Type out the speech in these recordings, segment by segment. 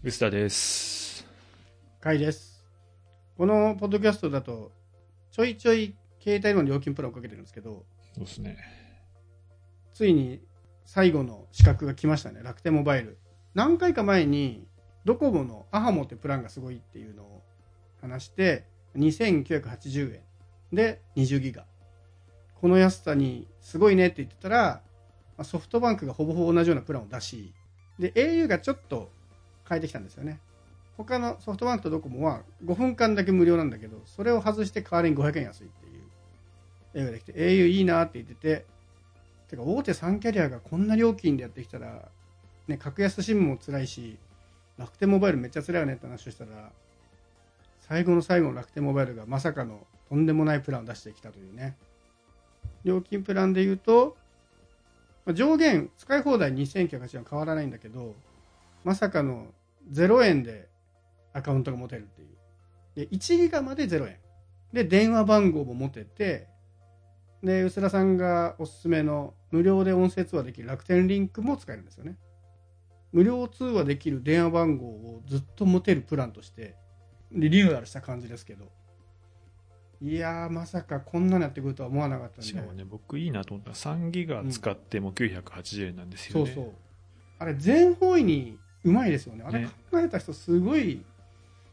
臼田です。かいです。このポッドキャストだと、ちょいちょい携帯の料金プランをかけてるんですけど、そうですね。ついに最後の資格が来ましたね、楽天モバイル。何回か前に、ドコモのアハモってプランがすごいっていうのを話して、2980円で20ギガ。この安さにすごいねって言ってたら、まあソフトバンクがほぼほぼ同じようなプランを出し、で、au がちょっと変えてきたんですよね。他のソフトバンクとドコモは5分間だけ無料なんだけど、それを外して代わりに500円安いっていう映画できて、au いいなって言ってて、てか大手3キャリアがこんな料金でやってきたら、ね、格安 SIM も辛いし、楽天モバイルめっちゃ辛いよねって話をしたら、最後の最後の楽天モバイルがまさかのとんでもないプランを出してきたというね。料金プランで言うと、上限使い放題2980円変わらないんだけど、まさかの0円でアカウントが持てるっていう。で、1ギガまで0円。で、電話番号も持てて、で、薄田さんがおすすめの無料で音声通話できる楽天リンクも使えるんですよね。無料通話できる電話番号をずっと持てるプランとして、リニューアルした感じですけど。いやー、まさかこんなのやってくるとは思わなかったんで。しかもね、僕いいなと思ったのは3ギガ使っても980円なんですよね。そうそう。あれ、全方位にうまいですよね。あれね考えた人、すごい、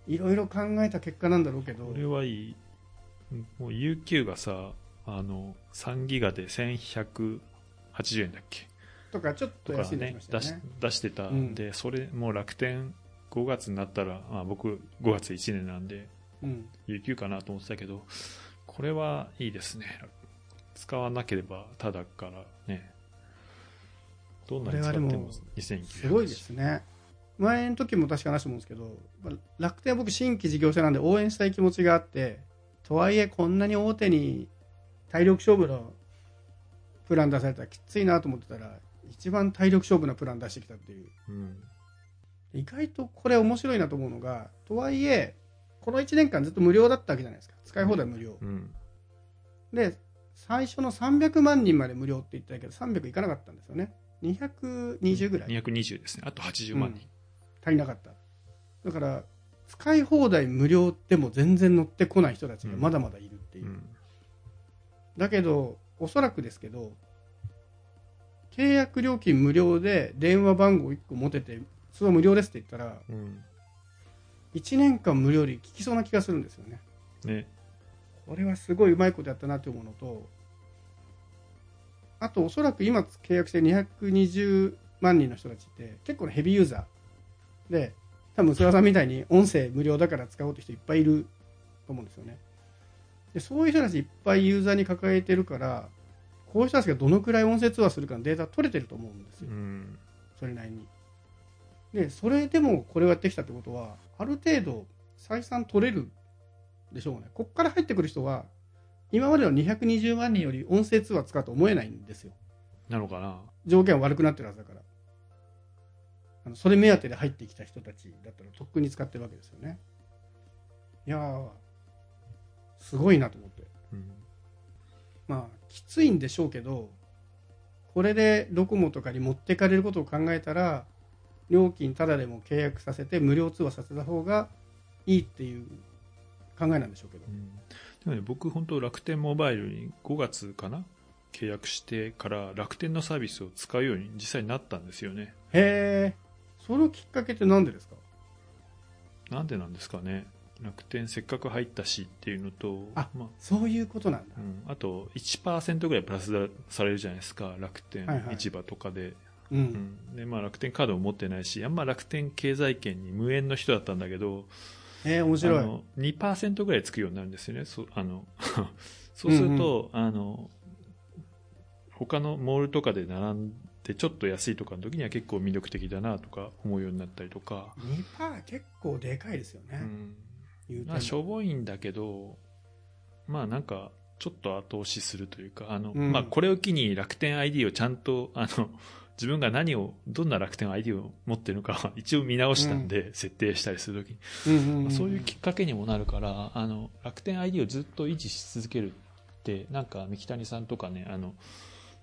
いろいろ考えた結果なんだろうけどこ、れはいい。もう UQ がさ、あの、3ギガで1180円だっけ？とか、ちょっと安いのきね出し。出してたんで、それもう楽天5月になったら、まあ、僕5月1年なんでうん。UQ かなと思ってたけどこれはいいですね使わなければただからねどんなに使ってもこれはでも2900すごいですね。前の時も確か話したと思うんですけど、まあ楽天は僕新規事業者なんで応援したい気持ちがあって、とはいえこんなに大手に体力勝負のプラン出されたらきついなと思ってたら、一番体力勝負なプラン出してきたっていう。うん意外とこれ面白いなと思うのが、とはいえ、この1年間ずっと無料だったわけじゃないですか。使い放題無料。うんで、最初の300万人まで無料って言ったけど、300いかなかったんですよね。220ぐらい220ですねあと80万人、足りなかった。だから、使い放題無料でも全然乗ってこない人たちがまだまだいるっていう。うんだけど、おそらくですけど、契約料金無料で電話番号1個持てて、それは無料ですって言ったら、うん1年間無料で効きそうな気がするんですよね。ねこれはすごいうまいことやったなと思うのと、あとおそらく今契約してる220万人の人たちって結構なヘビーユーザーで、多分菅さんみたいに音声無料だから使おうって人いっぱいいると思うんですよね。でそういう人たちいっぱいユーザーに抱えてるから、こういう人たちがどのくらい音声通話するかのデータ取れてると思うんですよう。んそれなりに。で、それでもこれをやってきたってことは、ある程度採算取れるでしょうね。こっから入ってくる人は、今までの220万人より音声通話使うと思えないんですよ。なのかな条件は悪くなってるはずだから。あのそれ目当てで入ってきた人たちだったらとっくに使ってるわけですよね。いやー、すごいなと思って。うんまあ、きついんでしょうけど、これでドコモとかに持ってかれることを考えたら、料金ただでも契約させて無料通話させた方がいいっていう考えなんでしょうけどう。んでもね僕本当楽天モバイルに5月かな契約してから楽天のサービスを使うように実際になったんですよねへえ、そのきっかけってなんでですか？なんでなんですかね。楽天せっかく入ったしっていうのとあまあ。そういうことなんだ。う。ん、あと1%ぐらいプラスされるじゃないですか。楽天市場とかで,、う。うん。んでまあ、楽天カードも持ってないしあんま楽天経済圏に無縁の人だったんだけどえー、面白い。あの2%ぐらいつくようになるんですよね。そあの そうすると、あの他のモールとかで並んでちょっと安いとかの時には結構魅力的だなとか思うようになったりとか、2%結構でかいですよね。うん。まあ、しょぼいんだけど、まあなんか、ちょっと後押しするというか、あの、うん。まあこれを機に楽天 ID をちゃんと、あの、自分が何を、どんな楽天 ID を持ってるのかは 一応見直したんで、設定したりするときに、うんうんうん。そういうきっかけにもなるから、あの、楽天 ID をずっと維持し続けるって、なんか三木谷さんとかね、あの、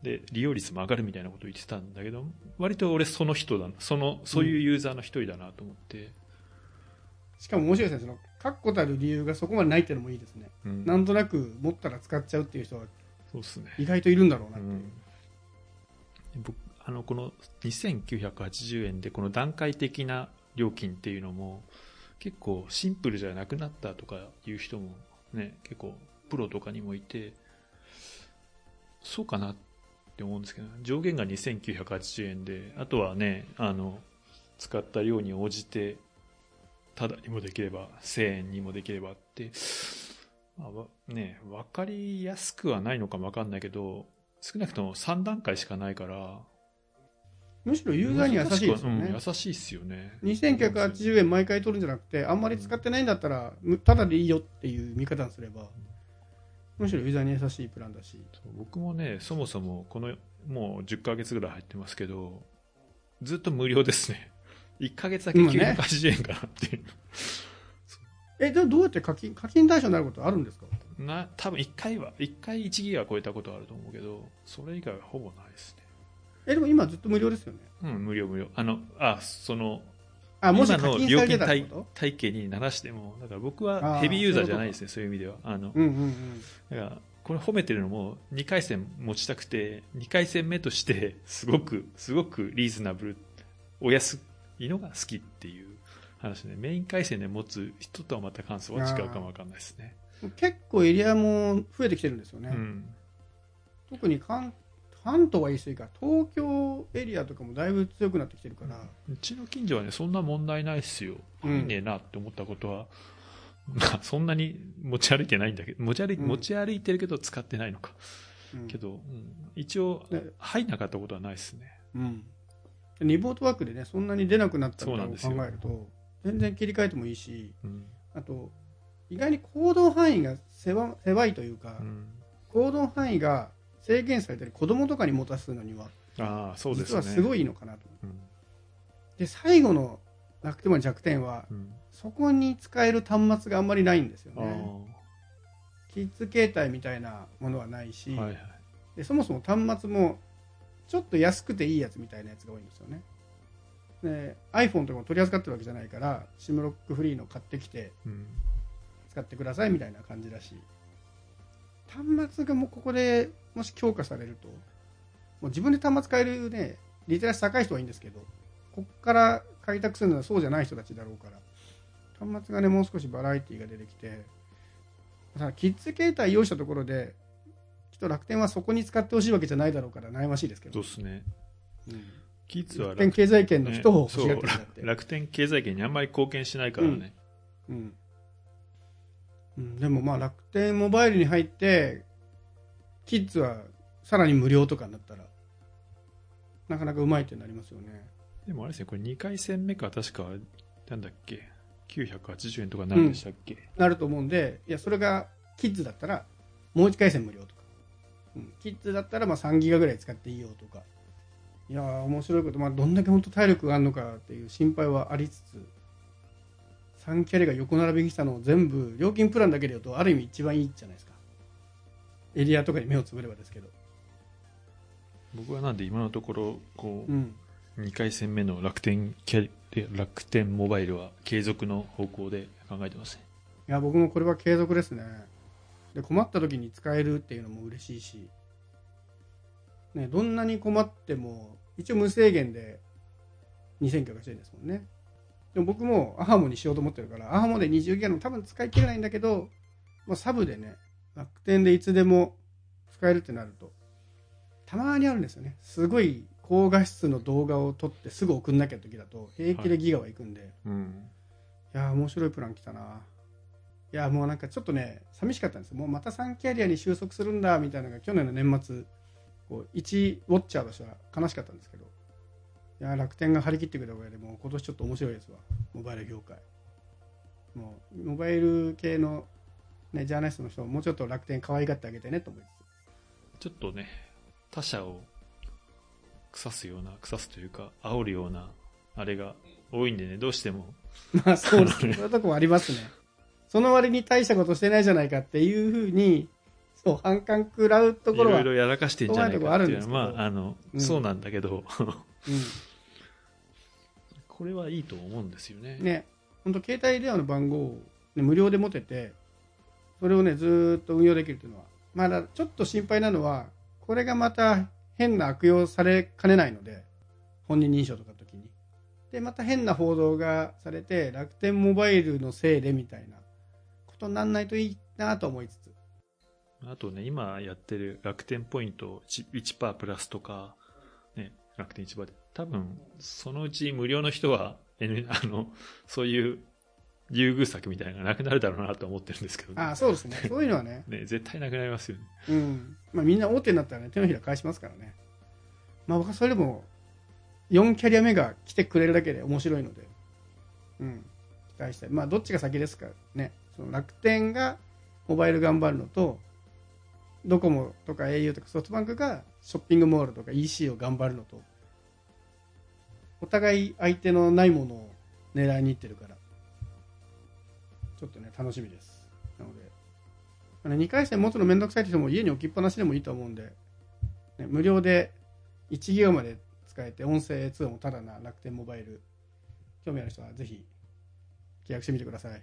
で、利用率も上がるみたいなことを言ってたんだけど、割と俺その人だな、その、そういうユーザーの一人だなと思って。しかも面白いですね。その確固たる理由がそこまでないっていうのもいいですね、うん。なんとなく持ったら使っちゃうっていう人はそうっすね。意外といるんだろうなっていう、うん。僕あのこの2980円でこの段階的な料金っていうのも結構シンプルじゃなくなったとかいう人もね結構プロとかにもいてそうかなって思うんですけど上限が2980円であとはねあの使った量に応じてただにもできれば1000円にもできればって、まあわね、分かりやすくはないのかも分かんないけど少なくとも3段階しかないからむしろユーザーに優しいですよね、うん優しいっすよね。2980円毎回取るんじゃなくてあんまり使ってないんだったらむただでいいよっていう見方にすればむしろユーザーに優しいプランだし。僕もねそもそもこのもう10ヶ月ぐらい入ってますけどずっと無料ですね。1ヶ月だけ今ね。980円かなっていう、えでもどうやって課金課金対象になることあるんですか？な多分1回は1回1ギガ超えたことあると思うけどそれ以外はほぼないですね。えでも今ずっと無料ですよね。うん無料無料。あのあそのあもし課金されてたって料こと？体系にならしてもだから僕はヘビーユーザーじゃないですねそういう意味では。あのうんうんうんだからこれ褒めてるのも2回戦持ちたくて2回戦目としてすごく すごくリーズナブルお安いのが好きっていう話でメイン回線で持つ人とはまた感想は違うかもわかんないですね。結構エリアも増えてきてるんですよね、うん。特に関関東は言い過ぎか。東京エリアとかもだいぶ強くなってきてるから、うちの近所はねそんな問題ないっすよ。うん。入んねえなって思ったことは、まあそんなに持ち歩いてないんだけど持ち歩い,、うん。持ち歩いてるけど使ってないのか。うん。けど、うん。一応ね入んなかったことはないですね。うん、リモートワークでねそんなに出なくなったみたいなのを考えると全然切り替えてもいいしうん。あと意外に行動範囲が狭狭いというか、うん。行動範囲が制限されたり子供とかに持たすのにはああそうですね。実はすごいいいのかなとうん。で最後の楽天の弱点はうん。そこに使える端末があんまりないんですよあね。あキッズ携帯みたいなものはないし、はいはい。でそもそも端末もちょっと安くていいやつみたいなやつが多いんですよね。で iPhone とかも取り扱ってるわけじゃないから SIM ロックフリーの買ってきてうん。使ってくださいみたいな感じだし端末がもうここでもし強化されるともう自分で端末買えるねリテラシー高い人はいいんですけどここから開拓するのはそうじゃない人たちだろうから端末がねもう少しバラエティが出てきてただキッズ携帯用意したところできっと楽天はそこに使ってほしいわけじゃないだろうから悩ましいですけど、そうですね。うん。キッズは楽天経済圏の人を欲しそうがってるんだって、楽天経済圏にあんまり貢献しないからね。うん。うん、でもまあ楽天モバイルに入ってキッズはさらに無料とかになったらなかなかうまいってなりますよね。でもあれですね、これ2回戦目か確か、なんだっけ、980円とか何でしたっけ、なると思うんでいやそれがキッズだったらもう1回戦無料とか、うん、キッズだったらまあ3ギガぐらい使っていいよとか。いやー面白いこと、まあ、どんだけ本当体力があるのかっていう心配はありつつ3キャリが横並びに来たのを全部料金プランだけで言うとある意味一番いいじゃないですか。エリアとかに目をつぶればですけど、僕はなんで今のところ、こうん、う、2回戦目の楽天キャリ、楽天モバイルは継続の方向で考えてますね。いや僕もこれは継続ですね。で困った時に使えるっていうのも嬉しいし、ね、どんなに困っても一応無制限で2980円ですもんねでも僕もアハモにしようと思ってるからアハモで20ギガの多分使い切れないんだけど、まあ、サブでね楽天でいつでも使えるってなるとたまにあるんですよね。すごい高画質の動画を撮ってすぐ送んなきゃ時だと平気でギガはいくんで、うん。いやー面白いプラン来たな。いやーもうなんかちょっとね寂しかったんですよ。もうまた3キャリアに収束するんだみたいなのが去年の年末こう一ウォッチャーとしては悲しかったんですけどいやー楽天が張り切ってくれたおかげでもう今年ちょっと面白いですわ。モバイル業界。もうモバイル系の、ね、ジャーナリストの人ももうちょっと楽天可愛がってあげてねと思いつちょっとね、他社を腐すような、腐すというか、煽るような、あれが多いんでね、どうしても、つ まあそうですねそういうとこもありますね。その割に大したことしてないじゃないかっていうふうにそう、反感食らうといころは、ろいろやらかしてんじゃないかっていうのは、まあ、あの、うん。そうなんだけど、うこれはいいと思うんですよね。ん、ね、本当携帯電話の番号を、ね、無料で持てて、それをね、ずーっと運用できるというのは、まだちょっと心配なのは、これがまた変な悪用されかねないので、本人認証とかの時に。で、また変な報道がされて、楽天モバイルのせいでみたいなことにならないといいなと思いつつ。あとね、今やってる楽天ポイント 1%, 1プラスとか、ね、楽天市場で、多分、そのうち無料の人は、N、あの、そういう優遇策みたいなのがなくなるだろうなと思ってるんですけど、ああ、そうですね。そういうのはね、ね、絶対なくなりますよね。うん。まあみんな大手になったらね、手のひら返しますからね。まあ僕はそれでも、4キャリア目が来てくれるだけで面白いので、うん。期待したい。まあどっちが先ですかね。その楽天がモバイル頑張るのと、ドコモとか au とかソフトバンクがショッピングモールとか EC を頑張るのと、お互い相手のないものを狙いに行ってるから、ちょっとね、楽しみです。なので、あの2回戦持つのめんどくさいって人も家に置きっぱなしでもいいと思うんで、ね、無料で1ギガまで使えて音声通話もただな楽天モバイル。興味ある人はぜひ契約してみてください。